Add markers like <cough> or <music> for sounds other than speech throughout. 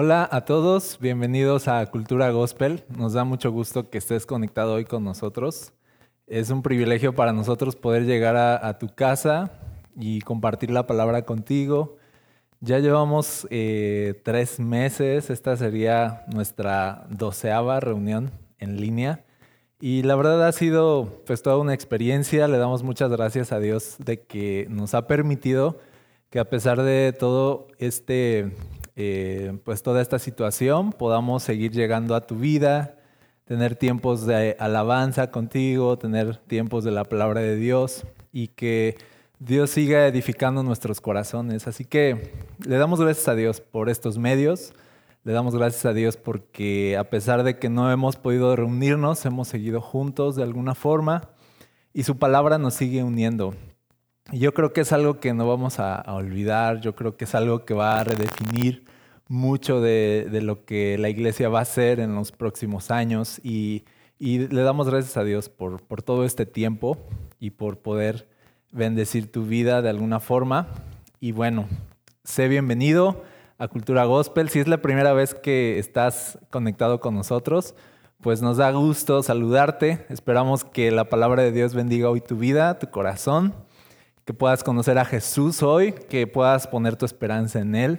Hola a todos, bienvenidos a Cultura Gospel. Nos da mucho gusto que estés conectado hoy con nosotros. Es un privilegio para nosotros poder llegar a, tu casa y compartir la palabra contigo. Ya llevamos eh, tres meses, esta sería nuestra doceava reunión en línea. Y la verdad ha sido pues toda una experiencia. Le damos muchas gracias a Dios de que nos ha permitido que a pesar de todo este eh, pues toda esta situación, podamos seguir llegando a tu vida, tener tiempos de alabanza contigo, tener tiempos de la palabra de Dios y que Dios siga edificando nuestros corazones. Así que le damos gracias a Dios por estos medios, le damos gracias a Dios porque a pesar de que no hemos podido reunirnos, hemos seguido juntos de alguna forma y su palabra nos sigue uniendo. Y yo creo que es algo que no vamos a, olvidar, yo creo que es algo que va a redefinir mucho de, lo que la iglesia va a hacer en los próximos años y, le damos gracias a Dios por, por, todo este tiempo y por poder bendecir tu vida de alguna forma. Y bueno, sé bienvenido a Cultura Gospel. Si es la primera vez que estás conectado con nosotros, pues nos da gusto saludarte. Esperamos que la palabra de Dios bendiga hoy tu vida, tu corazón que puedas conocer a Jesús hoy, que puedas poner tu esperanza en Él,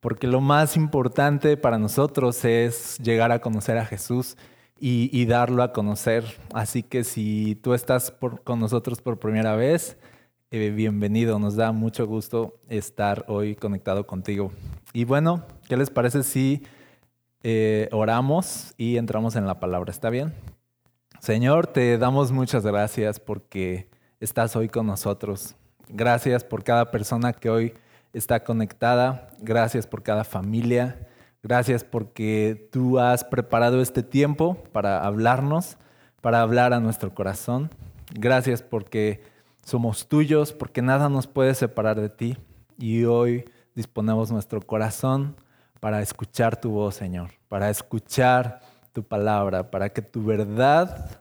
porque lo más importante para nosotros es llegar a conocer a Jesús y, darlo a conocer. Así que si tú estás con nosotros por primera vez, eh, bienvenido, nos da mucho gusto estar hoy conectado contigo. Y bueno, ¿qué les parece si eh, oramos y entramos en la palabra? ¿Está bien? Señor, te damos muchas gracias porque estás hoy con nosotros. Gracias por cada persona que hoy está conectada. Gracias por cada familia. Gracias porque tú has preparado este tiempo para hablarnos, para hablar a nuestro corazón. Gracias porque somos tuyos, porque nada nos puede separar de ti. Y hoy disponemos nuestro corazón para escuchar tu voz, Señor, para escuchar tu palabra, para que tu verdad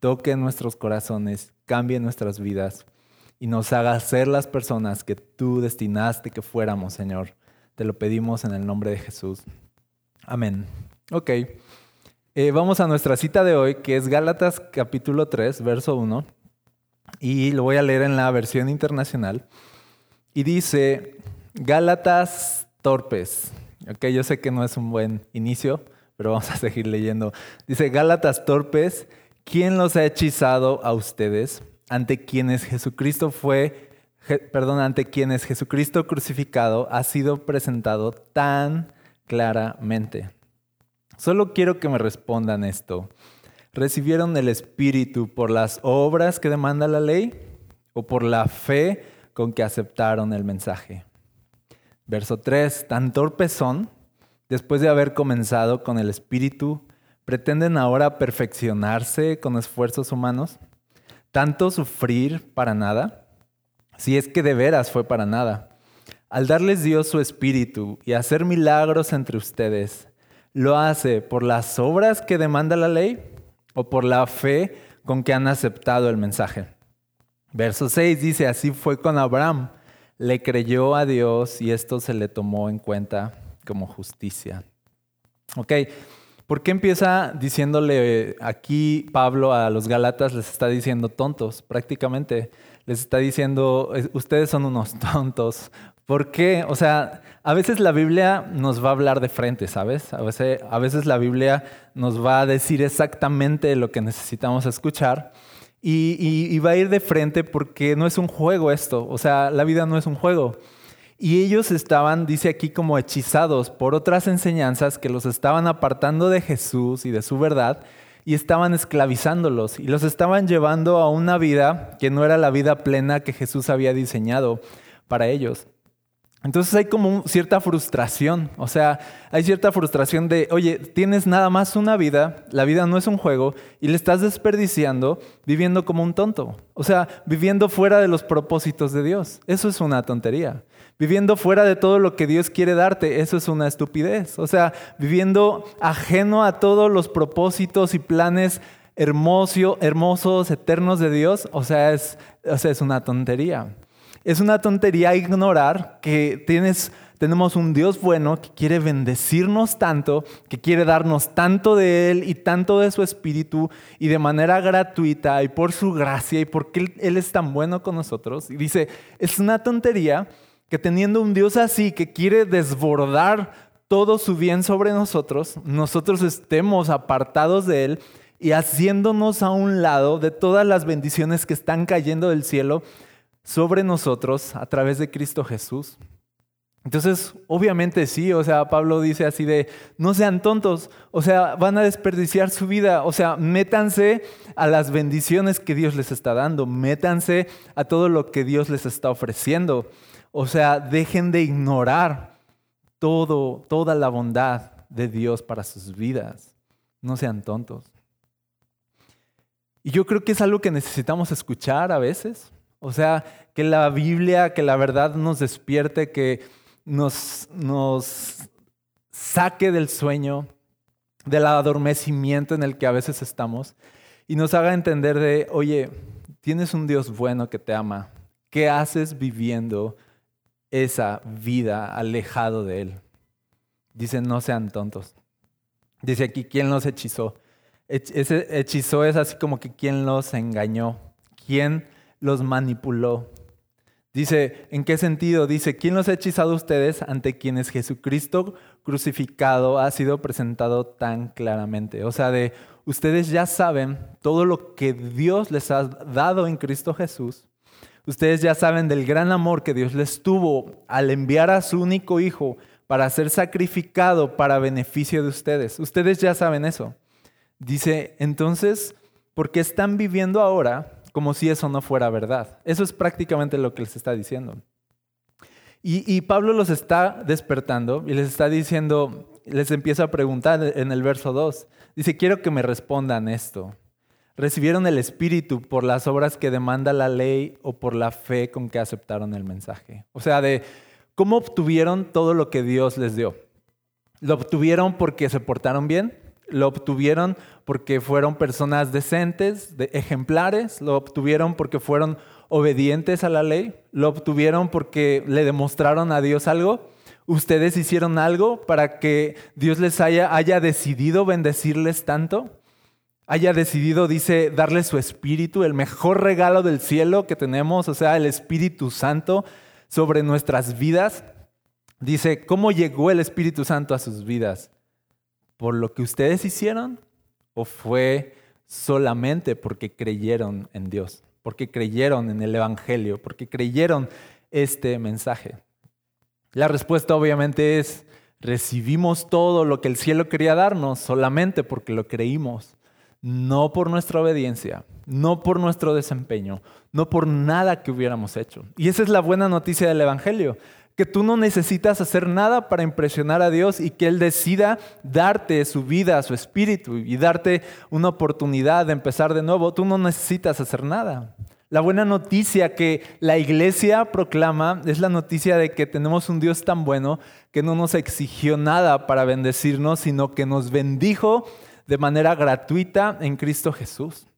toque nuestros corazones cambie nuestras vidas y nos haga ser las personas que tú destinaste que fuéramos, Señor. Te lo pedimos en el nombre de Jesús. Amén. Ok. Eh, vamos a nuestra cita de hoy, que es Gálatas capítulo 3, verso 1. Y lo voy a leer en la versión internacional. Y dice, Gálatas torpes. Ok, yo sé que no es un buen inicio, pero vamos a seguir leyendo. Dice, Gálatas torpes ¿quién los ha hechizado a ustedes ante quienes Jesucristo fue, perdón, ante quienes Jesucristo crucificado ha sido presentado tan claramente? Solo quiero que me respondan esto. ¿Recibieron el Espíritu por las obras que demanda la ley o por la fe con que aceptaron el mensaje? Verso 3. Tan torpes son, después de haber comenzado con el Espíritu, ¿Pretenden ahora perfeccionarse con esfuerzos humanos? ¿Tanto sufrir para nada? Si es que de veras fue para nada. Al darles Dios su espíritu y hacer milagros entre ustedes, ¿lo hace por las obras que demanda la ley o por la fe con que han aceptado el mensaje? Verso 6 dice, así fue con Abraham. Le creyó a Dios y esto se le tomó en cuenta como justicia. Ok, ¿Por qué empieza diciéndole aquí Pablo a los Galatas, les está diciendo tontos prácticamente? Les está diciendo, ustedes son unos <laughs> tontos. ¿Por qué? O sea, a veces la Biblia nos va a hablar de frente, ¿sabes? A veces, a veces la Biblia nos va a decir exactamente lo que necesitamos escuchar. Y, y va a ir de frente porque no es un juego esto. O sea, la vida no es un juego. Y ellos estaban, dice aquí, como hechizados por otras enseñanzas que los estaban apartando de Jesús y de su verdad y estaban esclavizándolos y los estaban llevando a una vida que no era la vida plena que Jesús había diseñado para ellos. Entonces hay como cierta frustración, o sea, hay cierta frustración de, oye, tienes nada más una vida, la vida no es un juego y le estás desperdiciando viviendo como un tonto, o sea, viviendo fuera de los propósitos de Dios. Eso es una tontería. Viviendo fuera de todo lo que Dios quiere darte, eso es una estupidez. O sea, viviendo ajeno a todos los propósitos y planes hermosos, eternos de Dios, o sea, es, o sea, es una tontería. Es una tontería ignorar que tienes tenemos un Dios bueno que quiere bendecirnos tanto, que quiere darnos tanto de Él y tanto de su Espíritu y de manera gratuita y por su gracia y porque Él, es tan bueno con nosotros. Y dice, es una tontería que teniendo un Dios así que quiere desbordar todo su bien sobre nosotros, nosotros estemos apartados de Él y haciéndonos a un lado de todas las bendiciones que están cayendo del cielo sobre nosotros a través de Cristo Jesús. Entonces, obviamente sí, o sea, Pablo dice así de, no sean tontos, o sea, van a desperdiciar su vida, o sea, métanse a las bendiciones que Dios les está dando, métanse a todo lo que Dios les está ofreciendo, o sea, dejen de ignorar todo, toda la bondad de Dios para sus vidas, no sean tontos. Y yo creo que es algo que necesitamos escuchar a veces, o sea, que la Biblia, que la verdad nos despierte, que nos, nos saque del sueño, del adormecimiento en el que a veces estamos y nos haga entender de, oye, tienes un Dios bueno que te ama. ¿Qué haces viviendo esa vida alejado de Él? Dice, no sean tontos. Dice aquí, ¿quién los hechizó? Ese hechizó es así como que quién los engañó, quién los manipuló. Dice, ¿en qué sentido? Dice, ¿quién los ha hechizado ustedes ante quienes Jesucristo crucificado ha sido presentado tan claramente? O sea, de ustedes ya saben todo lo que Dios les ha dado en Cristo Jesús. Ustedes ya saben del gran amor que Dios les tuvo al enviar a su único hijo para ser sacrificado para beneficio de ustedes. Ustedes ya saben eso. Dice, entonces, ¿por qué están viviendo ahora como si eso no fuera verdad. Eso es prácticamente lo que les está diciendo. Y, Pablo los está despertando y les está diciendo, les empieza a preguntar en el verso 2. Dice, quiero que me respondan esto. ¿Recibieron el Espíritu por las obras que demanda la ley o por la fe con que aceptaron el mensaje? O sea, de cómo obtuvieron todo lo que Dios les dio. ¿Lo obtuvieron porque se portaron bien? lo obtuvieron porque fueron personas decentes, ejemplares, lo obtuvieron porque fueron obedientes a la ley, lo obtuvieron porque le demostraron a Dios algo. ¿Ustedes hicieron algo para que Dios les haya, haya decidido bendecirles tanto? Haya decidido, dice, darles su espíritu, el mejor regalo del cielo que tenemos, o sea, el Espíritu Santo sobre nuestras vidas. Dice, ¿cómo llegó el Espíritu Santo a sus vidas? por lo que ustedes hicieron o fue solamente porque creyeron en Dios, porque creyeron en el Evangelio, porque creyeron este mensaje? La respuesta obviamente es, recibimos todo lo que el cielo quería darnos solamente porque lo creímos, no por nuestra obediencia, no por nuestro desempeño, no por nada que hubiéramos hecho. Y esa es la buena noticia del Evangelio, que tú no necesitas hacer nada para impresionar a Dios y que Él decida darte su vida, su espíritu y darte una oportunidad de empezar de nuevo. Tú no necesitas hacer nada. La buena noticia que la iglesia proclama es la noticia de que tenemos un Dios tan bueno que no nos exigió nada para bendecirnos, sino que nos bendijo de manera gratuita en Cristo Jesús.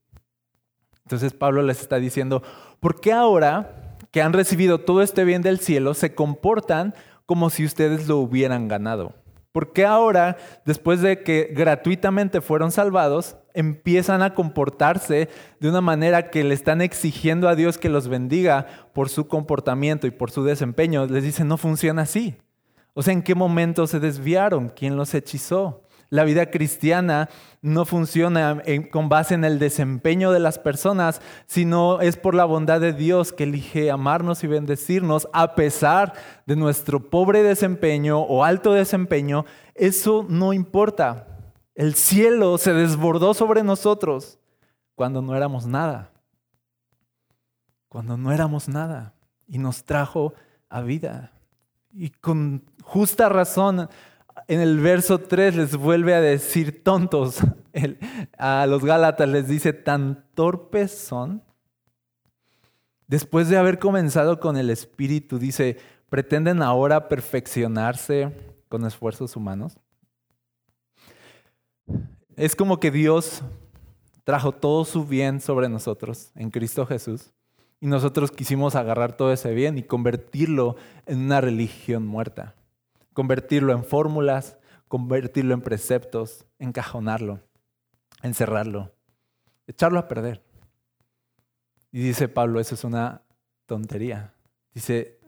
Entonces Pablo les está diciendo, ¿por qué ahora que han recibido todo este bien del cielo se comportan como si ustedes lo hubieran ganado. ¿Por qué ahora, después de que gratuitamente fueron salvados, empiezan a comportarse de una manera que le están exigiendo a Dios que los bendiga por su comportamiento y por su desempeño? Les dicen, no funciona así. O sea, ¿en qué momento se desviaron? ¿Quién los hechizó? La vida cristiana no funciona con base en el desempeño de las personas, sino es por la bondad de Dios que elige amarnos y bendecirnos a pesar de nuestro pobre desempeño o alto desempeño. Eso no importa. El cielo se desbordó sobre nosotros cuando no éramos nada. Cuando no éramos nada. Y nos trajo a vida. Y con justa razón en el verso 3 les vuelve a decir tontos. <laughs> a los Gálatas les dice, tan torpes son. Después de haber comenzado con el Espíritu, dice, pretenden ahora perfeccionarse con esfuerzos humanos. Es como que Dios trajo todo su bien sobre nosotros en Cristo Jesús y nosotros quisimos agarrar todo ese bien y convertirlo en una religión muerta. Convertirlo en fórmulas, convertirlo en preceptos, encajonarlo, encerrarlo, echarlo a perder. Y dice Pablo, eso es una tontería. Dice,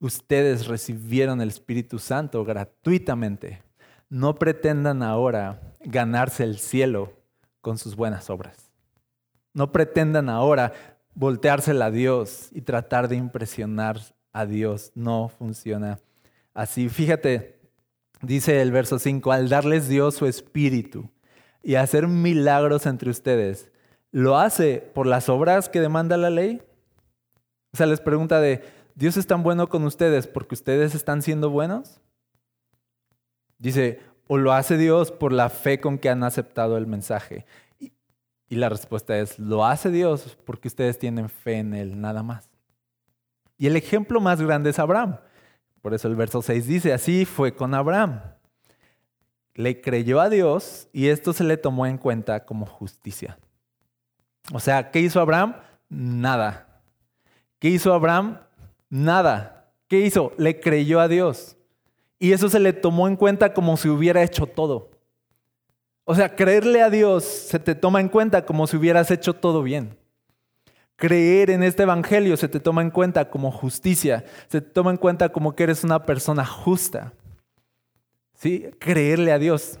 ustedes recibieron el Espíritu Santo gratuitamente. No pretendan ahora ganarse el cielo con sus buenas obras. No pretendan ahora volteársela a Dios y tratar de impresionar a Dios. No funciona así. Fíjate, dice el verso 5, al darles Dios su espíritu y hacer milagros entre ustedes, ¿lo hace por las obras que demanda la ley? O sea, les pregunta de, ¿Dios es tan bueno con ustedes porque ustedes están siendo buenos? Dice, ¿o lo hace Dios por la fe con que han aceptado el mensaje? Y, la respuesta es, lo hace Dios porque ustedes tienen fe en Él, nada más. Y el ejemplo más grande es Abraham. Por eso el verso 6 dice, así fue con Abraham. Le creyó a Dios y esto se le tomó en cuenta como justicia. O sea, ¿qué hizo Abraham? Nada. ¿Qué hizo Abraham? Nada. ¿Qué hizo? Le creyó a Dios. Y eso se le tomó en cuenta como si hubiera hecho todo. O sea, creerle a Dios se te toma en cuenta como si hubieras hecho todo bien. Creer en este evangelio se te toma en cuenta como justicia, se te toma en cuenta como que eres una persona justa. ¿Sí? Creerle a Dios.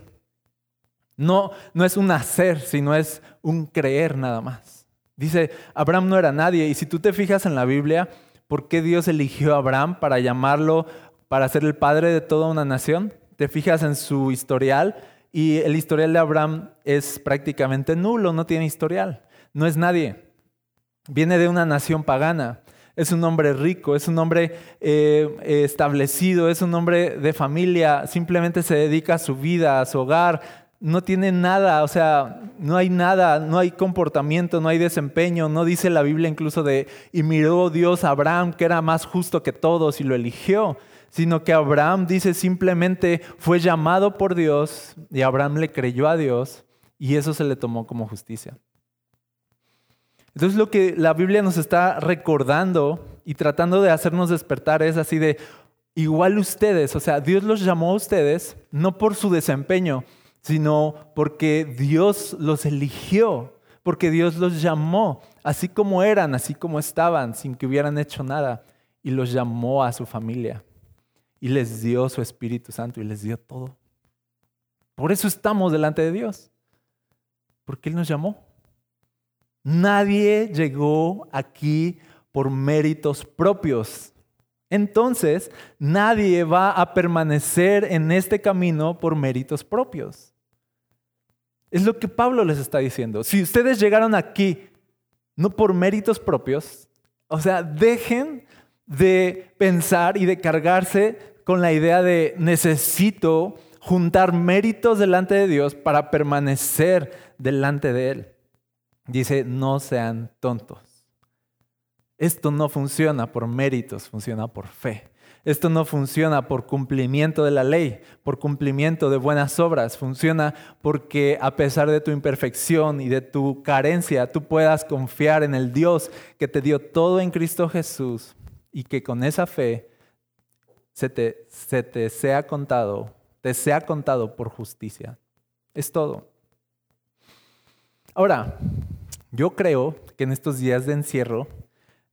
No, no es un hacer, sino es un creer nada más. Dice, Abraham no era nadie. Y si tú te fijas en la Biblia, ¿por qué Dios eligió a Abraham para llamarlo, para ser el padre de toda una nación? Te fijas en su historial y el historial de Abraham es prácticamente nulo, no tiene historial, no es nadie. Viene de una nación pagana. Es un hombre rico, es un hombre eh, establecido, es un hombre de familia, simplemente se dedica a su vida, a su hogar, no tiene nada, o sea, no hay nada, no hay comportamiento, no hay desempeño, no dice la Biblia incluso de, y miró Dios a Abraham, que era más justo que todos, y lo eligió, sino que Abraham dice simplemente fue llamado por Dios, y Abraham le creyó a Dios, y eso se le tomó como justicia. Entonces lo que la Biblia nos está recordando y tratando de hacernos despertar es así de, igual ustedes, o sea, Dios los llamó a ustedes no por su desempeño, sino porque Dios los eligió, porque Dios los llamó, así como eran, así como estaban, sin que hubieran hecho nada, y los llamó a su familia, y les dio su Espíritu Santo, y les dio todo. Por eso estamos delante de Dios, porque Él nos llamó. Nadie llegó aquí por méritos propios. Entonces, nadie va a permanecer en este camino por méritos propios. Es lo que Pablo les está diciendo. Si ustedes llegaron aquí no por méritos propios, o sea, dejen de pensar y de cargarse con la idea de necesito juntar méritos delante de Dios para permanecer delante de Él. Dice, no sean tontos. Esto no funciona por méritos, funciona por fe. Esto no funciona por cumplimiento de la ley, por cumplimiento de buenas obras. Funciona porque a pesar de tu imperfección y de tu carencia, tú puedas confiar en el Dios que te dio todo en Cristo Jesús y que con esa fe se te, se te sea contado, te sea contado por justicia. Es todo. Ahora, yo creo que en estos días de encierro,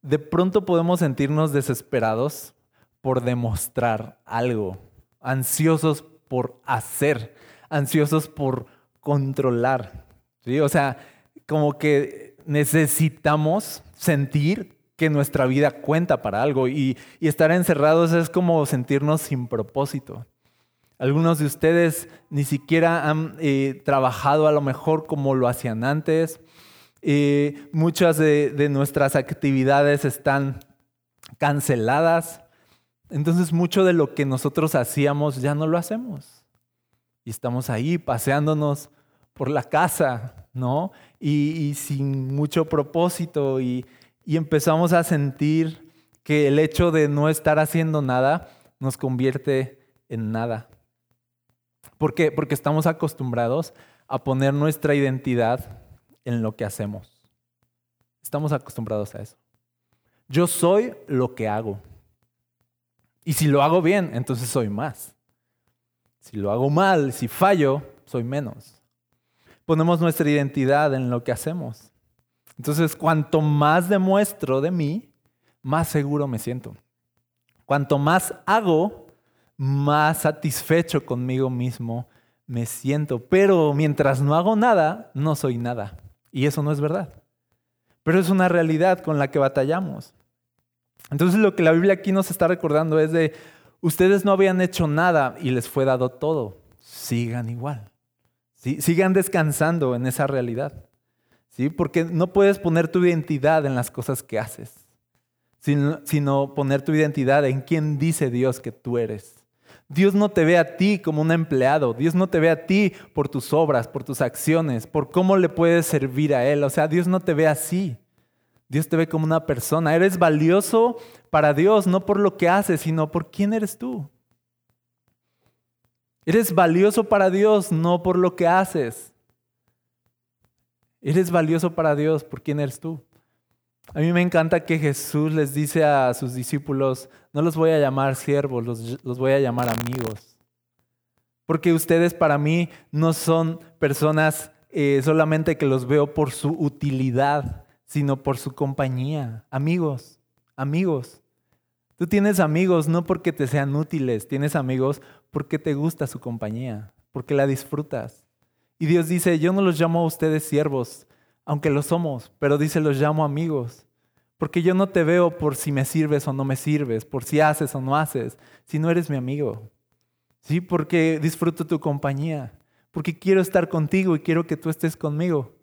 de pronto podemos sentirnos desesperados por demostrar algo, ansiosos por hacer, ansiosos por controlar. ¿sí? O sea, como que necesitamos sentir que nuestra vida cuenta para algo y, estar encerrados es como sentirnos sin propósito. Algunos de ustedes ni siquiera han eh, trabajado a lo mejor como lo hacían antes muchas de, nuestras actividades están canceladas. Entonces mucho de lo que nosotros hacíamos ya no lo hacemos. Y estamos ahí paseándonos por la casa, ¿no? Y, sin mucho propósito y, y, empezamos a sentir que el hecho de no estar haciendo nada nos convierte en nada. ¿Por qué? Porque estamos acostumbrados a poner nuestra identidad en lo que hacemos. Estamos acostumbrados a eso. Yo soy lo que hago. Y si lo hago bien, entonces soy más. Si lo hago mal, si fallo, soy menos. Ponemos nuestra identidad en lo que hacemos. Entonces, cuanto más demuestro de mí, más seguro me siento. Cuanto más hago, más satisfecho conmigo mismo me siento. Pero mientras no hago nada, no soy nada. Y eso no es verdad. Pero es una realidad con la que batallamos. Entonces lo que la Biblia aquí nos está recordando es de, ustedes no habían hecho nada y les fue dado todo. Sigan igual. Sigan descansando en esa realidad. ¿Sí? Porque no puedes poner tu identidad en las cosas que haces, sino poner tu identidad en quién dice Dios que tú eres. Dios no te ve a ti como un empleado, Dios no te ve a ti por tus obras, por tus acciones, por cómo le puedes servir a Él. O sea, Dios no te ve así. Dios te ve como una persona. Eres valioso para Dios no por lo que haces, sino por quién eres tú. Eres valioso para Dios no por lo que haces. Eres valioso para Dios por quién eres tú. A mí me encanta que Jesús les dice a sus discípulos, no los voy a llamar siervos, los, voy a llamar amigos. Porque ustedes para mí no son personas eh, solamente que los veo por su utilidad, sino por su compañía. Amigos, amigos. Tú tienes amigos no porque te sean útiles, tienes amigos porque te gusta su compañía, porque la disfrutas. Y Dios dice, yo no los llamo a ustedes siervos, aunque lo somos, pero dice, los llamo amigos. Porque yo no te veo por si me sirves o no me sirves, por si haces o no haces, si no eres mi amigo. Sí, porque disfruto tu compañía, porque quiero estar contigo y quiero que tú estés conmigo.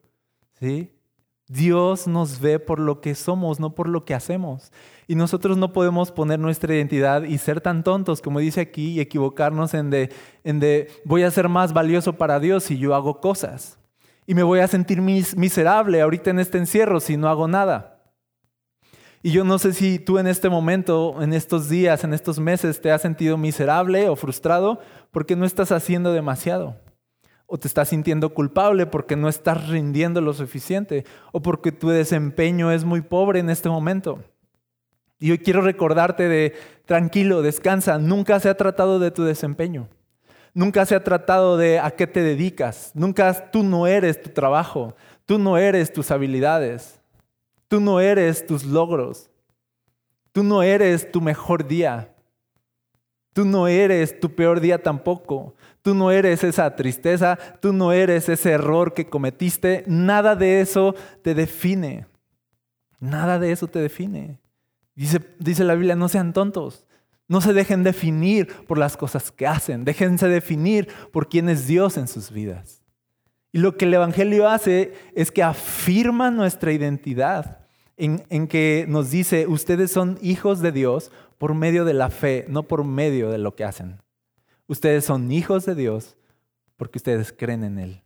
¿Sí? Dios nos ve por lo que somos, no por lo que hacemos. Y nosotros no podemos poner nuestra identidad y ser tan tontos, como dice aquí, y equivocarnos en de, en de voy a ser más valioso para Dios si yo hago cosas. Y me voy a sentir miserable ahorita en este encierro si no hago nada. Y yo no sé si tú en este momento, en estos días, en estos meses, te has sentido miserable o frustrado porque no estás haciendo demasiado. O te estás sintiendo culpable porque no estás rindiendo lo suficiente. O porque tu desempeño es muy pobre en este momento. Y hoy quiero recordarte de, tranquilo, descansa, nunca se ha tratado de tu desempeño. Nunca se ha tratado de a qué te dedicas. Nunca tú no eres tu trabajo. Tú no eres tus habilidades. Tú no eres tus logros. Tú no eres tu mejor día. Tú no eres tu peor día tampoco. Tú no eres esa tristeza. Tú no eres ese error que cometiste. Nada de eso te define. Nada de eso te define. Dice, dice la Biblia, no sean tontos. No se dejen definir por las cosas que hacen, déjense definir por quién es Dios en sus vidas. Y lo que el Evangelio hace es que afirma nuestra identidad en, en, que nos dice, ustedes son hijos de Dios por medio de la fe, no por medio de lo que hacen. Ustedes son hijos de Dios porque ustedes creen en Él.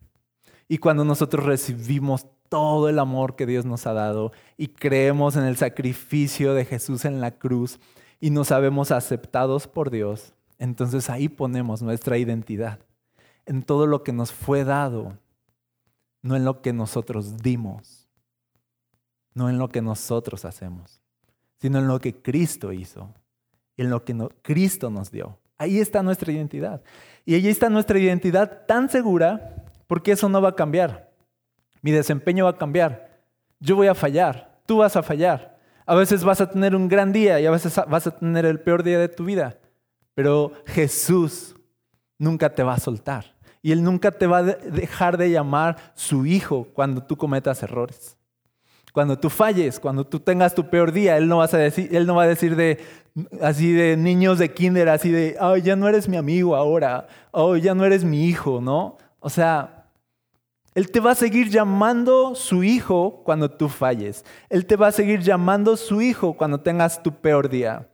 Y cuando nosotros recibimos todo el amor que Dios nos ha dado y creemos en el sacrificio de Jesús en la cruz, y nos sabemos aceptados por Dios, entonces ahí ponemos nuestra identidad, en todo lo que nos fue dado, no en lo que nosotros dimos, no en lo que nosotros hacemos, sino en lo que Cristo hizo, en lo que Cristo nos dio. Ahí está nuestra identidad. Y ahí está nuestra identidad tan segura porque eso no va a cambiar. Mi desempeño va a cambiar. Yo voy a fallar. Tú vas a fallar. A veces vas a tener un gran día y a veces vas a tener el peor día de tu vida. Pero Jesús nunca te va a soltar. Y Él nunca te va a dejar de llamar su hijo cuando tú cometas errores. Cuando tú falles, cuando tú tengas tu peor día, Él no, vas a decir, él no va a decir de, así de niños de kinder, así de, oh, ya no eres mi amigo ahora, oh, ya no eres mi hijo, ¿no? O sea, él te va a seguir llamando su hijo cuando tú falles. Él te va a seguir llamando su hijo cuando tengas tu peor día.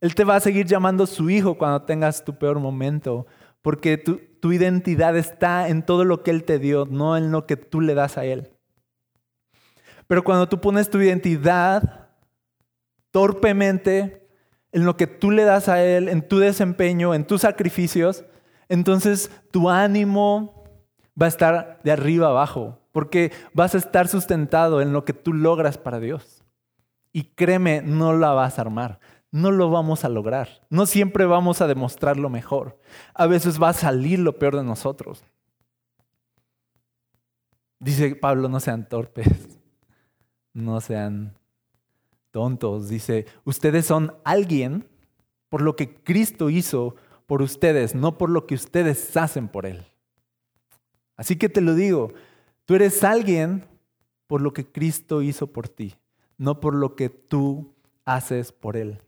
Él te va a seguir llamando su hijo cuando tengas tu peor momento. Porque tu, tu identidad está en todo lo que Él te dio, no en lo que tú le das a Él. Pero cuando tú pones tu identidad torpemente en lo que tú le das a Él, en tu desempeño, en tus sacrificios, entonces tu ánimo, va a estar de arriba abajo, porque vas a estar sustentado en lo que tú logras para Dios. Y créeme, no la vas a armar. no lo vamos a lograr. No siempre vamos a demostrar lo mejor. A veces va a salir lo peor de nosotros. Dice Pablo, no sean torpes, no sean tontos. Dice, ustedes son alguien por lo que Cristo hizo por ustedes, no por lo que ustedes hacen por Él. Así que te lo digo, tú eres alguien por lo que Cristo hizo por ti, no por lo que tú haces por Él.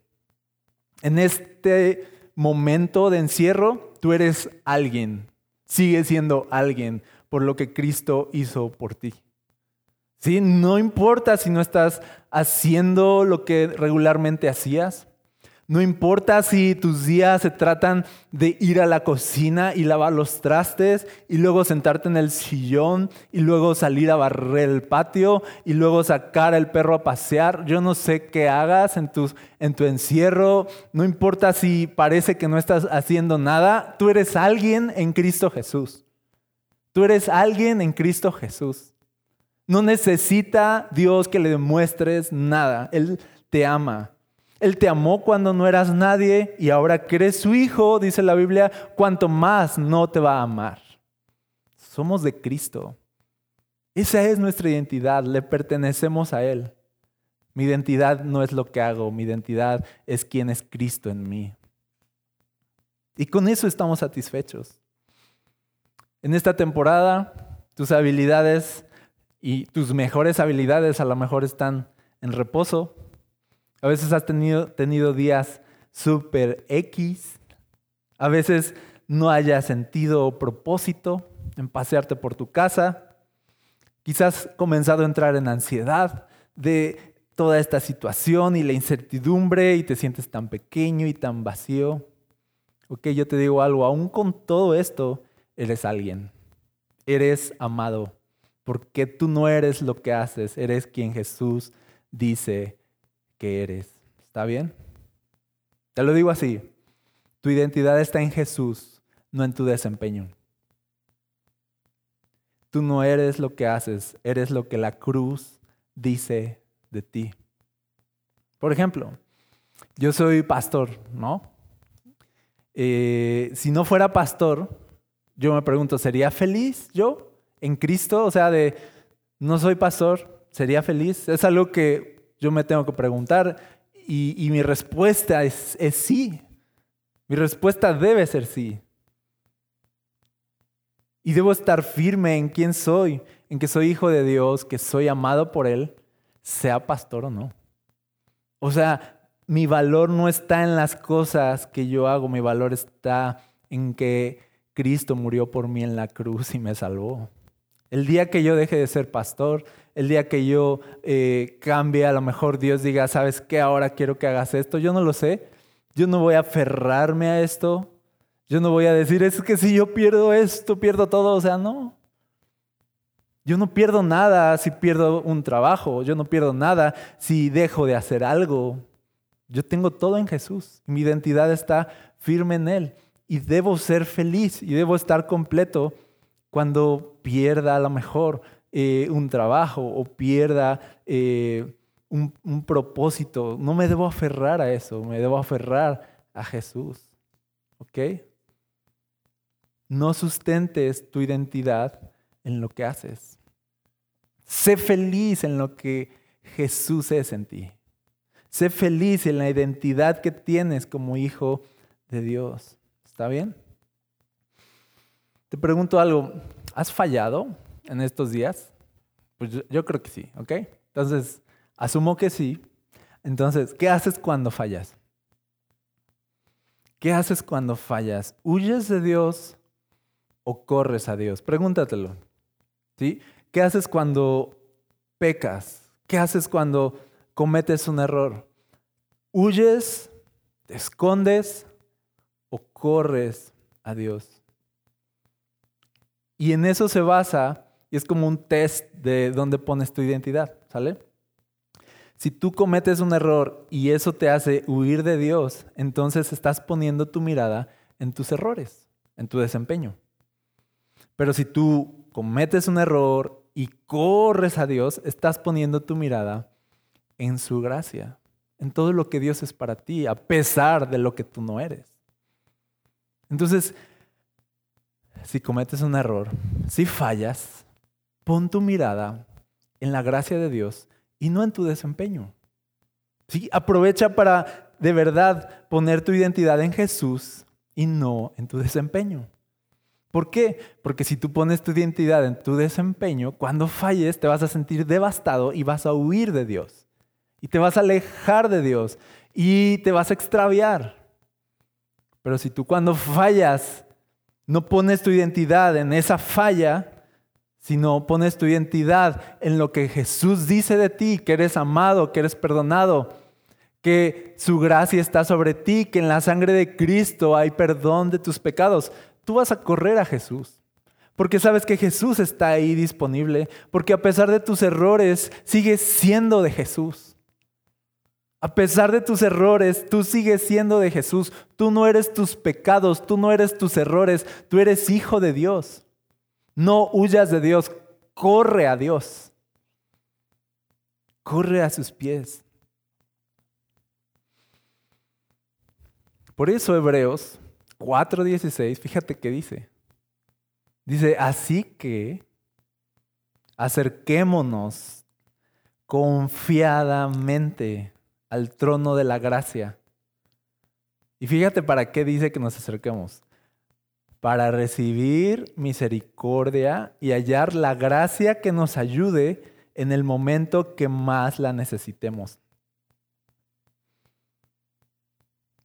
En este momento de encierro, tú eres alguien, sigues siendo alguien por lo que Cristo hizo por ti. ¿Sí? No importa si no estás haciendo lo que regularmente hacías, no importa si tus días se tratan de ir a la cocina y lavar los trastes y luego sentarte en el sillón y luego salir a barrer el patio y luego sacar al perro a pasear. Yo no sé qué hagas en, en tu encierro. No importa si parece que no estás haciendo nada. Tú eres alguien en Cristo Jesús. Tú eres alguien en Cristo Jesús. No necesita Dios que le demuestres nada. Él te ama. Él te amó cuando no eras nadie y ahora que eres su hijo, dice la Biblia, cuanto más no te va a amar. Somos de Cristo. Esa es nuestra identidad, le pertenecemos a Él. Mi identidad no es lo que hago, mi identidad es quién es Cristo en mí. Y con eso estamos satisfechos. En esta temporada, tus habilidades y tus mejores habilidades a lo mejor están en reposo, a veces has tenido, días súper X. A veces no haya sentido o propósito en pasearte por tu casa. Quizás comenzado a entrar en ansiedad de toda esta situación y la incertidumbre y te sientes tan pequeño y tan vacío. Ok, yo te digo algo, aún con todo esto, eres alguien. Eres amado. Porque tú no eres lo que haces, eres quien Jesús dice que eres. ¿Está bien? Te lo digo así. Tu identidad está en Jesús, no en tu desempeño. Tú no eres lo que haces, eres lo que la cruz dice de ti. Por ejemplo, yo soy pastor, ¿no? Eh, si no fuera pastor, yo me pregunto, ¿sería feliz yo en Cristo? O sea, de no soy pastor, ¿sería feliz? Es algo que yo me tengo que preguntar y, mi respuesta es, es sí. Mi respuesta debe ser sí. Y debo estar firme en quién soy, en que soy hijo de Dios, que soy amado por Él, sea pastor o no. O sea, mi valor no está en las cosas que yo hago, mi valor está en que Cristo murió por mí en la cruz y me salvó. El día que yo deje de ser pastor, el día que yo eh, cambie, a lo mejor Dios diga, ¿sabes qué? Ahora quiero que hagas esto. Yo no lo sé. Yo no voy a aferrarme a esto. Yo no voy a decir, es que si yo pierdo esto, pierdo todo. O sea, no. Yo no pierdo nada si pierdo un trabajo. Yo no pierdo nada si dejo de hacer algo. Yo tengo todo en Jesús. Mi identidad está firme en Él. Y debo ser feliz y debo estar completo cuando pierda a lo mejor eh, un trabajo o pierda eh, un, un propósito. No me debo aferrar a eso, me debo aferrar a Jesús. ¿Ok? No sustentes tu identidad en lo que haces. Sé feliz en lo que Jesús es en ti. Sé feliz en la identidad que tienes como hijo de Dios. ¿Está bien? Te pregunto algo, ¿has fallado en estos días? Pues yo, creo que sí, ¿ok? Entonces, asumo que sí. Entonces, ¿qué haces cuando fallas? ¿Qué haces cuando fallas? ¿Huyes de Dios o corres a Dios? Pregúntatelo. ¿Sí? ¿Qué haces cuando pecas? ¿Qué haces cuando cometes un error? ¿Huyes, te escondes o corres a Dios? Y en eso se basa, y es como un test de dónde pones tu identidad, ¿sale? Si tú cometes un error y eso te hace huir de Dios, entonces estás poniendo tu mirada en tus errores, en tu desempeño. Pero si tú cometes un error y corres a Dios, estás poniendo tu mirada en su gracia, en todo lo que Dios es para ti, a pesar de lo que tú no eres. Entonces, si cometes un error, si fallas, pon tu mirada en la gracia de Dios y no en tu desempeño. ¿Sí? Aprovecha para de verdad poner tu identidad en Jesús y no en tu desempeño. ¿Por qué? Porque si tú pones tu identidad en tu desempeño, cuando falles te vas a sentir devastado y vas a huir de Dios. Y te vas a alejar de Dios y te vas a extraviar. Pero si tú cuando fallas no pones tu identidad en esa falla, sino pones tu identidad en lo que Jesús dice de ti, que eres amado, que eres perdonado, que su gracia está sobre ti, que en la sangre de Cristo hay perdón de tus pecados, tú vas a correr a Jesús. Porque sabes que Jesús está ahí disponible, porque a pesar de tus errores, sigues siendo de Jesús. A pesar de tus errores, tú sigues siendo de Jesús. Tú no eres tus pecados, tú no eres tus errores, tú eres hijo de Dios. No huyas de Dios, corre a Dios. Corre a sus pies. Por eso Hebreos 4:16, fíjate qué dice. Dice, así que acerquémonos confiadamente al trono de la gracia. Y fíjate para qué dice que nos acerquemos. Para recibir misericordia y hallar la gracia que nos ayude en el momento que más la necesitemos.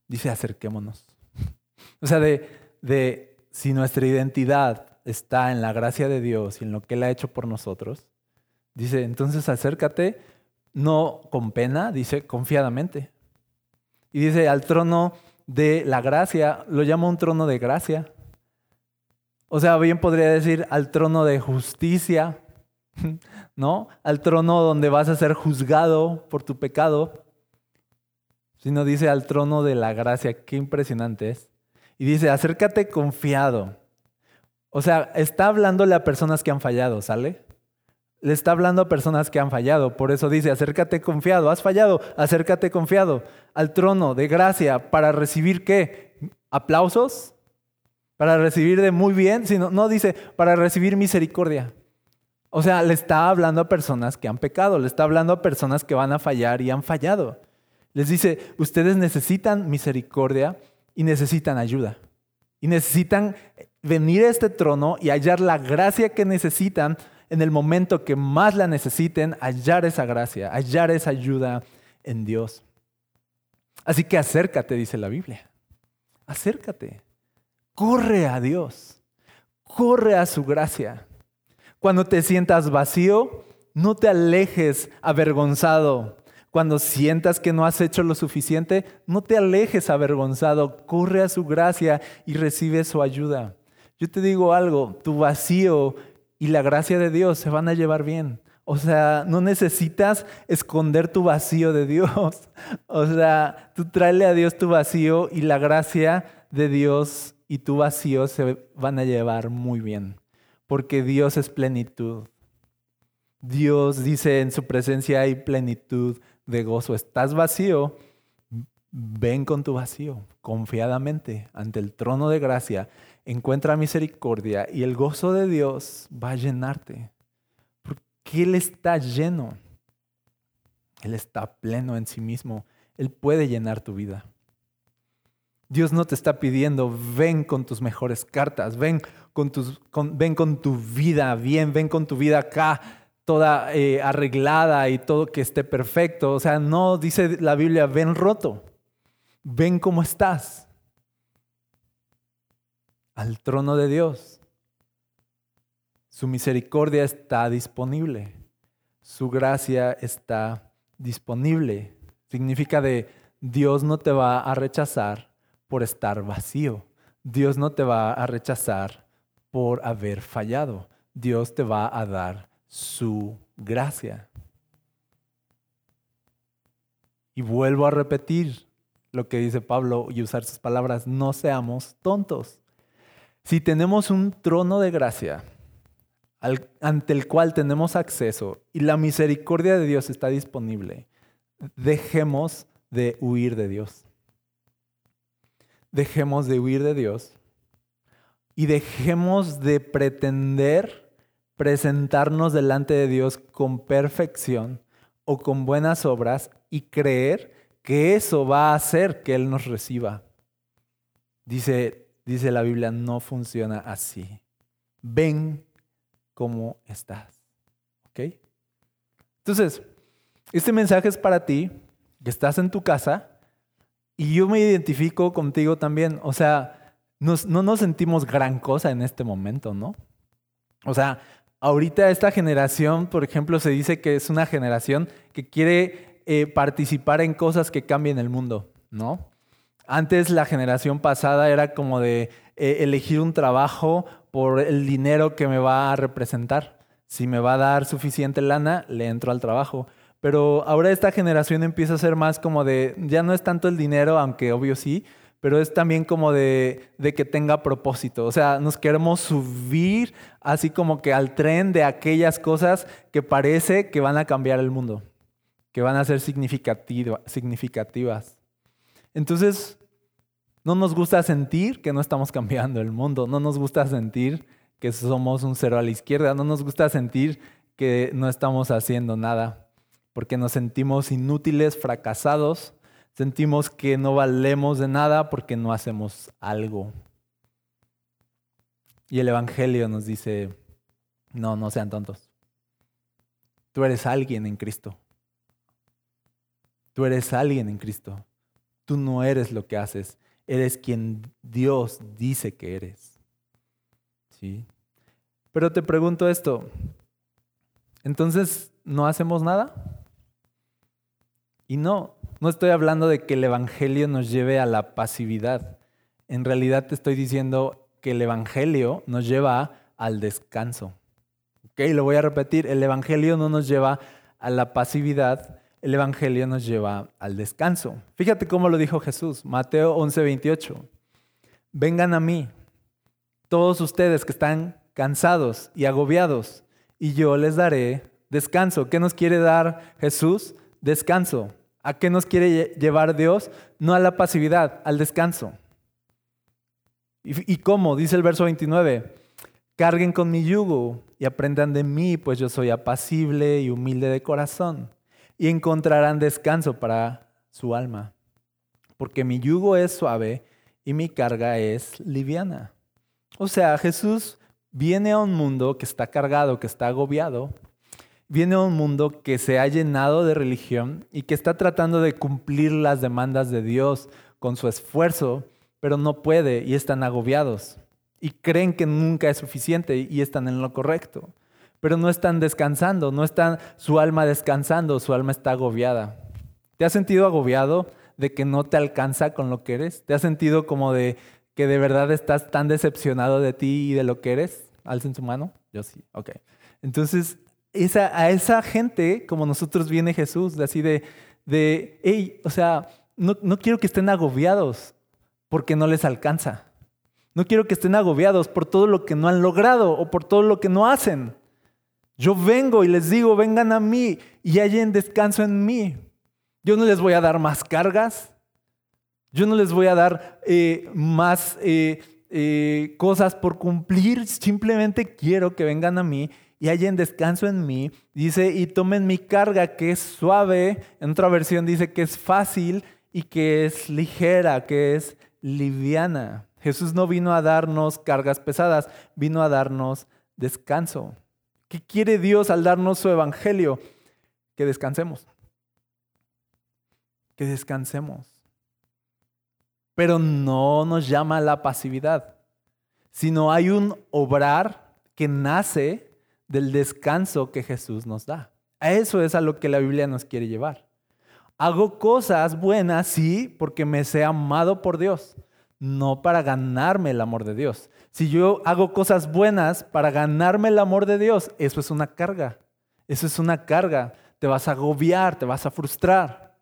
Dice, acerquémonos. <laughs> O sea, de, de si nuestra identidad está en la gracia de Dios y en lo que Él ha hecho por nosotros, dice, entonces acércate no con pena, dice confiadamente. Y dice al trono de la gracia, lo llama un trono de gracia. O sea, bien podría decir al trono de justicia, <laughs> ¿no? Al trono donde vas a ser juzgado por tu pecado. Sino dice al trono de la gracia, qué impresionante es. Y dice, acércate confiado. O sea, está hablándole a personas que han fallado, ¿sale? Le está hablando a personas que han fallado. Por eso dice, acércate confiado. Has fallado, acércate confiado al trono de gracia para recibir qué? ¿Aplausos? Para recibir de muy bien, sino no dice para recibir misericordia. O sea, le está hablando a personas que han pecado, le está hablando a personas que van a fallar y han fallado. Les dice, ustedes necesitan misericordia y necesitan ayuda. Y necesitan venir a este trono y hallar la gracia que necesitan en el momento que más la necesiten, hallar esa gracia, hallar esa ayuda en Dios. Así que acércate, dice la Biblia. Acércate. Corre a Dios. Corre a su gracia. Cuando te sientas vacío, no te alejes avergonzado. Cuando sientas que no has hecho lo suficiente, no te alejes avergonzado. Corre a su gracia y recibe su ayuda. Yo te digo algo, tu vacío y la gracia de Dios se van a llevar bien. O sea, no necesitas esconder tu vacío de Dios. <laughs> O sea, tú tráele a Dios tu vacío y la gracia de Dios y tu vacío se van a llevar muy bien. Porque Dios es plenitud. Dios dice en su presencia hay plenitud de gozo. Estás vacío, ven con tu vacío confiadamente ante el trono de gracia encuentra misericordia y el gozo de Dios va a llenarte. Porque Él está lleno. Él está pleno en sí mismo. Él puede llenar tu vida. Dios no te está pidiendo, ven con tus mejores cartas, ven con, tus, ven con tu vida bien, ven con tu vida acá toda eh, arreglada y todo que esté perfecto. O sea, no dice la Biblia, ven roto, ven cómo estás al trono de Dios. Su misericordia está disponible. Su gracia está disponible. Significa de Dios no te va a rechazar por estar vacío. Dios no te va a rechazar por haber fallado. Dios te va a dar su gracia. Y vuelvo a repetir lo que dice Pablo y usar sus palabras, no seamos tontos. Si tenemos un trono de gracia ante el cual tenemos acceso y la misericordia de Dios está disponible, dejemos de huir de Dios. Dejemos de huir de Dios y dejemos de pretender presentarnos delante de Dios con perfección o con buenas obras y creer que eso va a hacer que Él nos reciba. Dice, dice la Biblia, no funciona así. Ven cómo estás. ¿Ok? Entonces, este mensaje es para ti, que estás en tu casa, y yo me identifico contigo también. O sea, no nos sentimos gran cosa en este momento, ¿no? O sea, ahorita esta generación, por ejemplo, se dice que es una generación que quiere eh, participar en cosas que cambien el mundo, ¿no? Antes la generación pasada era como de eh, elegir un trabajo por el dinero que me va a representar. Si me va a dar suficiente lana, le entro al trabajo. Pero ahora esta generación empieza a ser más como de, ya no es tanto el dinero, aunque obvio sí, pero es también como de, de, que tenga propósito. O sea, nos queremos subir así como que al tren de aquellas cosas que parece que van a cambiar el mundo, que van a ser significativas. Entonces, no nos gusta sentir que no estamos cambiando el mundo, no nos gusta sentir que somos un cero a la izquierda, no nos gusta sentir que no estamos haciendo nada porque nos sentimos inútiles, fracasados, sentimos que no valemos de nada porque no hacemos algo. Y el Evangelio nos dice, no, no sean tontos. Tú eres alguien en Cristo. Tú eres alguien en Cristo. Tú no eres lo que haces, eres quien Dios dice que eres. ¿Sí? Pero te pregunto esto, entonces, ¿no hacemos nada? Y no, no estoy hablando de que el Evangelio nos lleve a la pasividad. En realidad te estoy diciendo que el Evangelio nos lleva al descanso. Ok, lo voy a repetir, el Evangelio no nos lleva a la pasividad, el Evangelio nos lleva al descanso. Fíjate cómo lo dijo Jesús, Mateo 11:28. Vengan a mí, todos ustedes que están cansados y agobiados, y yo les daré descanso. ¿Qué nos quiere dar Jesús? descanso. ¿A qué nos quiere llevar Dios? No a la pasividad, al descanso. ¿Y, cómo? Dice el verso 29. Carguen con mi yugo y aprendan de mí, pues yo soy apacible y humilde de corazón, y encontrarán descanso para su alma, porque mi yugo es suave y mi carga es liviana. O sea, Jesús viene a un mundo que está cargado, que está agobiado, viene a un mundo que se ha llenado de religión y que está tratando de cumplir las demandas de Dios con su esfuerzo, pero no puede y están agobiados. Y creen que nunca es suficiente y están en lo correcto. Pero no están descansando, no están su alma descansando, su alma está agobiada. ¿Te has sentido agobiado de que no te alcanza con lo que eres? ¿Te has sentido como de que de verdad estás tan decepcionado de ti y de lo que eres? Alcen su mano. Yo sí, ok. Entonces, a esa gente, como nosotros viene Jesús, de así de, de hey, o sea, no, no quiero que estén agobiados porque no les alcanza. No quiero que estén agobiados por todo lo que no han logrado o por todo lo que no hacen. Yo vengo y les digo, vengan a mí y hallen descanso en mí. Yo no les voy a dar más cargas. Yo no les voy a dar eh, más eh, eh, cosas por cumplir. Simplemente quiero que vengan a mí y hallen descanso en mí. Dice, y tomen mi carga que es suave. En otra versión dice que es fácil y que es ligera, que es liviana. Jesús no vino a darnos cargas pesadas, vino a darnos descanso. ¿Qué quiere Dios al darnos su evangelio? Que descansemos. Que descansemos. Pero no nos llama a la pasividad, sino hay un obrar que nace del descanso que Jesús nos da. A eso es a lo que la Biblia nos quiere llevar. Hago cosas buenas, sí, porque me sé amado por Dios, no para ganarme el amor de Dios. Si yo hago cosas buenas para ganarme el amor de Dios, eso es una carga. Eso es una carga. Te vas a agobiar, te vas a frustrar.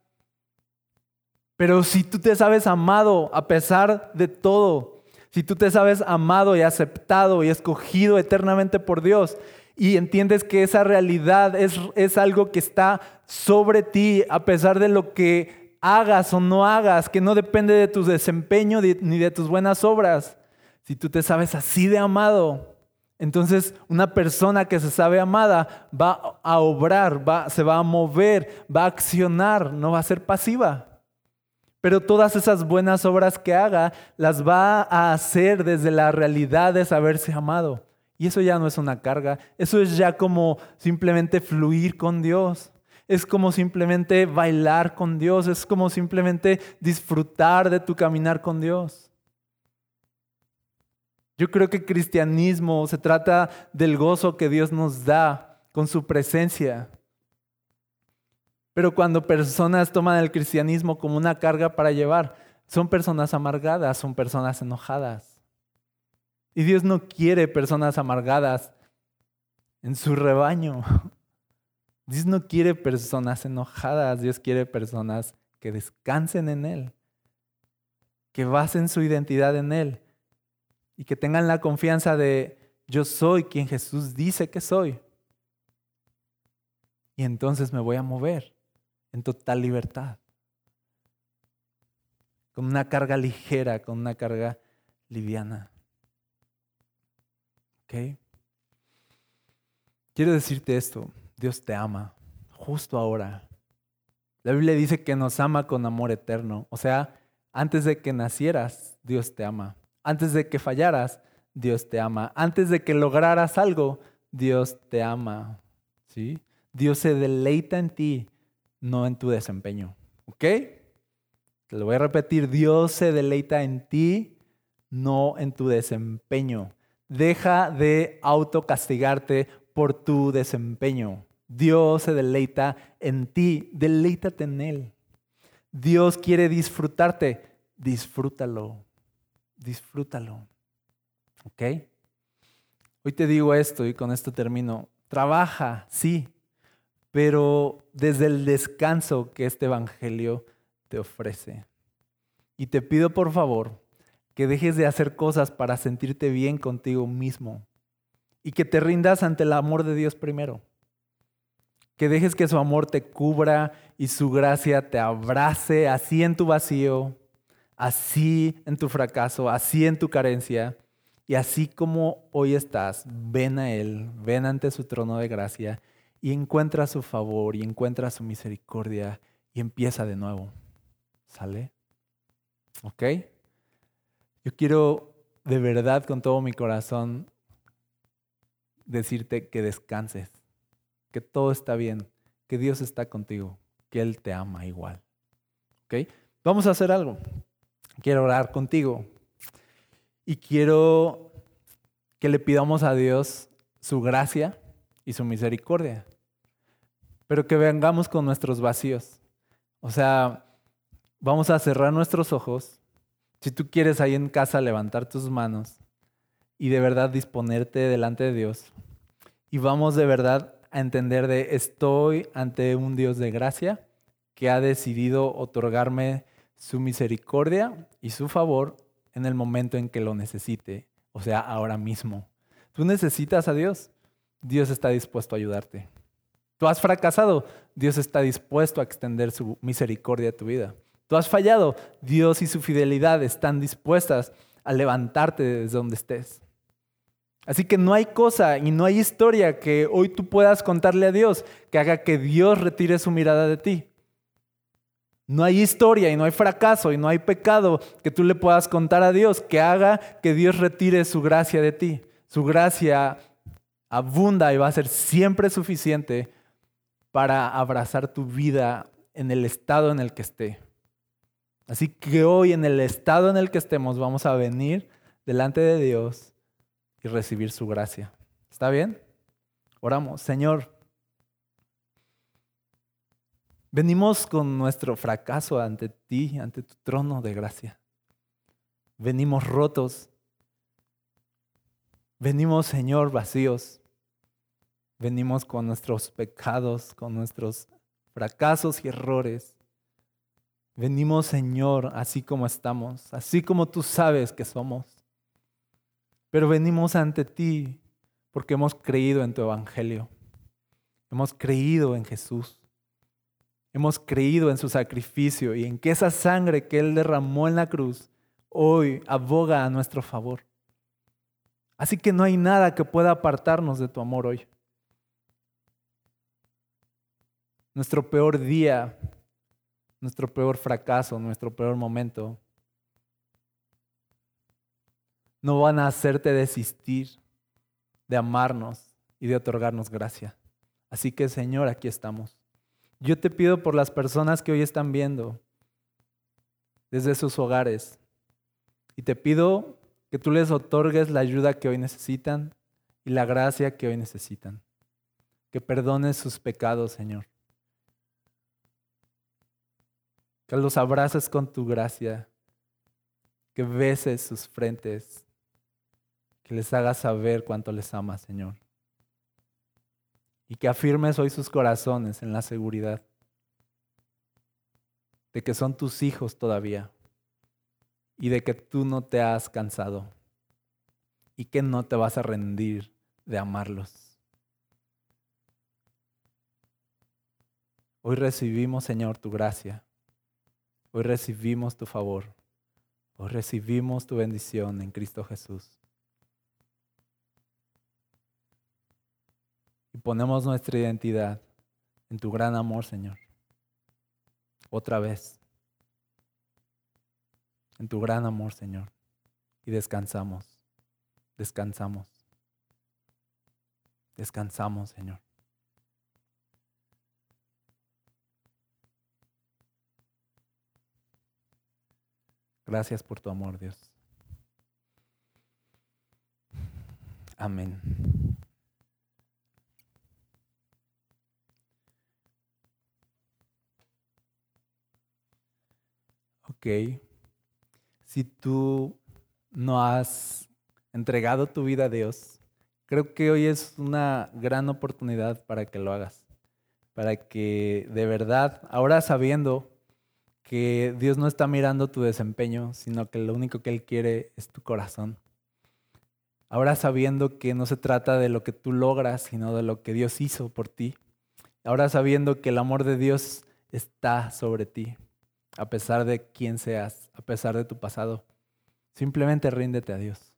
Pero si tú te sabes amado a pesar de todo, si tú te sabes amado y aceptado y escogido eternamente por Dios, y entiendes que esa realidad es, es algo que está sobre ti a pesar de lo que hagas o no hagas, que no depende de tu desempeño ni de tus buenas obras. Si tú te sabes así de amado, entonces una persona que se sabe amada va a obrar, va, se va a mover, va a accionar, no va a ser pasiva. Pero todas esas buenas obras que haga las va a hacer desde la realidad de saberse amado. Y eso ya no es una carga, eso es ya como simplemente fluir con Dios. Es como simplemente bailar con Dios, es como simplemente disfrutar de tu caminar con Dios. Yo creo que cristianismo se trata del gozo que Dios nos da con su presencia. Pero cuando personas toman el cristianismo como una carga para llevar, son personas amargadas, son personas enojadas. Y Dios no quiere personas amargadas en su rebaño. Dios no quiere personas enojadas, Dios quiere personas que descansen en Él, que basen su identidad en Él y que tengan la confianza de yo soy quien Jesús dice que soy. Y entonces me voy a mover en total libertad. Con una carga ligera, con una carga liviana. ¿Ok? Quiero decirte esto, Dios te ama, justo ahora. La Biblia dice que nos ama con amor eterno. O sea, antes de que nacieras, Dios te ama. Antes de que fallaras, Dios te ama. Antes de que lograras algo, Dios te ama. ¿Sí? Dios se deleita en ti no en tu desempeño. ¿Ok? Te lo voy a repetir, Dios se deleita en ti, no en tu desempeño. Deja de autocastigarte por tu desempeño. Dios se deleita en ti, deleítate en Él. Dios quiere disfrutarte, disfrútalo, disfrútalo. ¿Ok? Hoy te digo esto y con esto termino. Trabaja, sí, pero desde el descanso que este Evangelio te ofrece. Y te pido por favor que dejes de hacer cosas para sentirte bien contigo mismo y que te rindas ante el amor de Dios primero. Que dejes que su amor te cubra y su gracia te abrace así en tu vacío, así en tu fracaso, así en tu carencia. Y así como hoy estás, ven a Él, ven ante su trono de gracia y encuentra su favor y encuentra su misericordia y empieza de nuevo. ¿Sale? ¿Ok? Yo quiero de verdad con todo mi corazón decirte que descanses, que todo está bien, que Dios está contigo, que Él te ama igual. ¿Ok? Vamos a hacer algo. Quiero orar contigo y quiero que le pidamos a Dios su gracia y su misericordia pero que vengamos con nuestros vacíos. O sea, vamos a cerrar nuestros ojos. Si tú quieres ahí en casa levantar tus manos y de verdad disponerte delante de Dios. Y vamos de verdad a entender de estoy ante un Dios de gracia que ha decidido otorgarme su misericordia y su favor en el momento en que lo necesite, o sea, ahora mismo. Tú necesitas a Dios, Dios está dispuesto a ayudarte. Tú has fracasado, Dios está dispuesto a extender su misericordia a tu vida. Tú has fallado, Dios y su fidelidad están dispuestas a levantarte desde donde estés. Así que no hay cosa y no hay historia que hoy tú puedas contarle a Dios que haga que Dios retire su mirada de ti. No hay historia y no hay fracaso y no hay pecado que tú le puedas contar a Dios que haga que Dios retire su gracia de ti. Su gracia abunda y va a ser siempre suficiente para abrazar tu vida en el estado en el que esté. Así que hoy en el estado en el que estemos vamos a venir delante de Dios y recibir su gracia. ¿Está bien? Oramos, Señor. Venimos con nuestro fracaso ante ti, ante tu trono de gracia. Venimos rotos. Venimos, Señor, vacíos. Venimos con nuestros pecados, con nuestros fracasos y errores. Venimos, Señor, así como estamos, así como tú sabes que somos. Pero venimos ante ti porque hemos creído en tu Evangelio. Hemos creído en Jesús. hemos creído en su sacrificio y en que esa sangre que Él derramó en la cruz hoy aboga a nuestro favor. Así que no hay nada que pueda apartarnos de tu amor hoy. Nuestro peor día, nuestro peor fracaso, nuestro peor momento, no van a hacerte desistir de amarnos y de otorgarnos gracia. Así que Señor, aquí estamos. Yo te pido por las personas que hoy están viendo desde sus hogares y te pido que tú les otorgues la ayuda que hoy necesitan y la gracia que hoy necesitan. Que perdones sus pecados, Señor. Que los abraces con tu gracia. Que beses sus frentes. Que les hagas saber cuánto les amas, Señor y que afirmes hoy sus corazones en la seguridad de que son tus hijos todavía y de que tú no te has cansado y que no te vas a rendir de amarlos. Hoy recibimos, Señor, tu gracia. Hoy recibimos tu favor. Hoy recibimos tu bendición en Cristo Jesús. Y ponemos nuestra identidad en tu gran amor, Señor. Otra vez. En tu gran amor, Señor. Y descansamos. Descansamos. Descansamos, Señor. Gracias por tu amor, Dios. Amén. Ok, si tú no has entregado tu vida a Dios, creo que hoy es una gran oportunidad para que lo hagas, para que de verdad, ahora sabiendo que Dios no está mirando tu desempeño, sino que lo único que Él quiere es tu corazón. Ahora sabiendo que no se trata de lo que tú logras, sino de lo que Dios hizo por ti. Ahora sabiendo que el amor de Dios está sobre ti a pesar de quién seas, a pesar de tu pasado. Simplemente ríndete a Dios.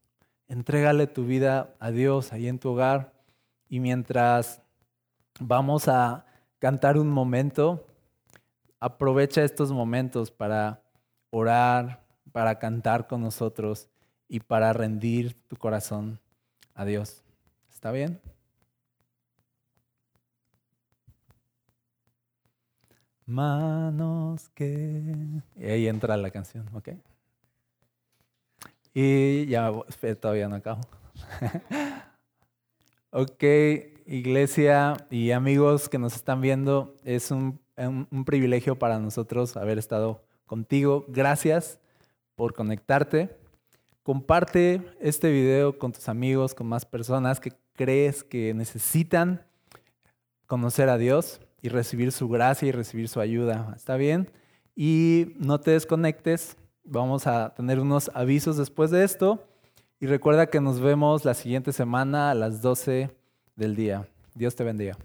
Entrégale tu vida a Dios ahí en tu hogar y mientras vamos a cantar un momento, aprovecha estos momentos para orar, para cantar con nosotros y para rendir tu corazón a Dios. ¿Está bien? Manos que... Y ahí entra la canción, ¿ok? Y ya, todavía no acabo. <laughs> ok, iglesia y amigos que nos están viendo, es un, un privilegio para nosotros haber estado contigo. Gracias por conectarte. Comparte este video con tus amigos, con más personas que crees que necesitan conocer a Dios y recibir su gracia y recibir su ayuda. ¿Está bien? Y no te desconectes. Vamos a tener unos avisos después de esto. Y recuerda que nos vemos la siguiente semana a las 12 del día. Dios te bendiga.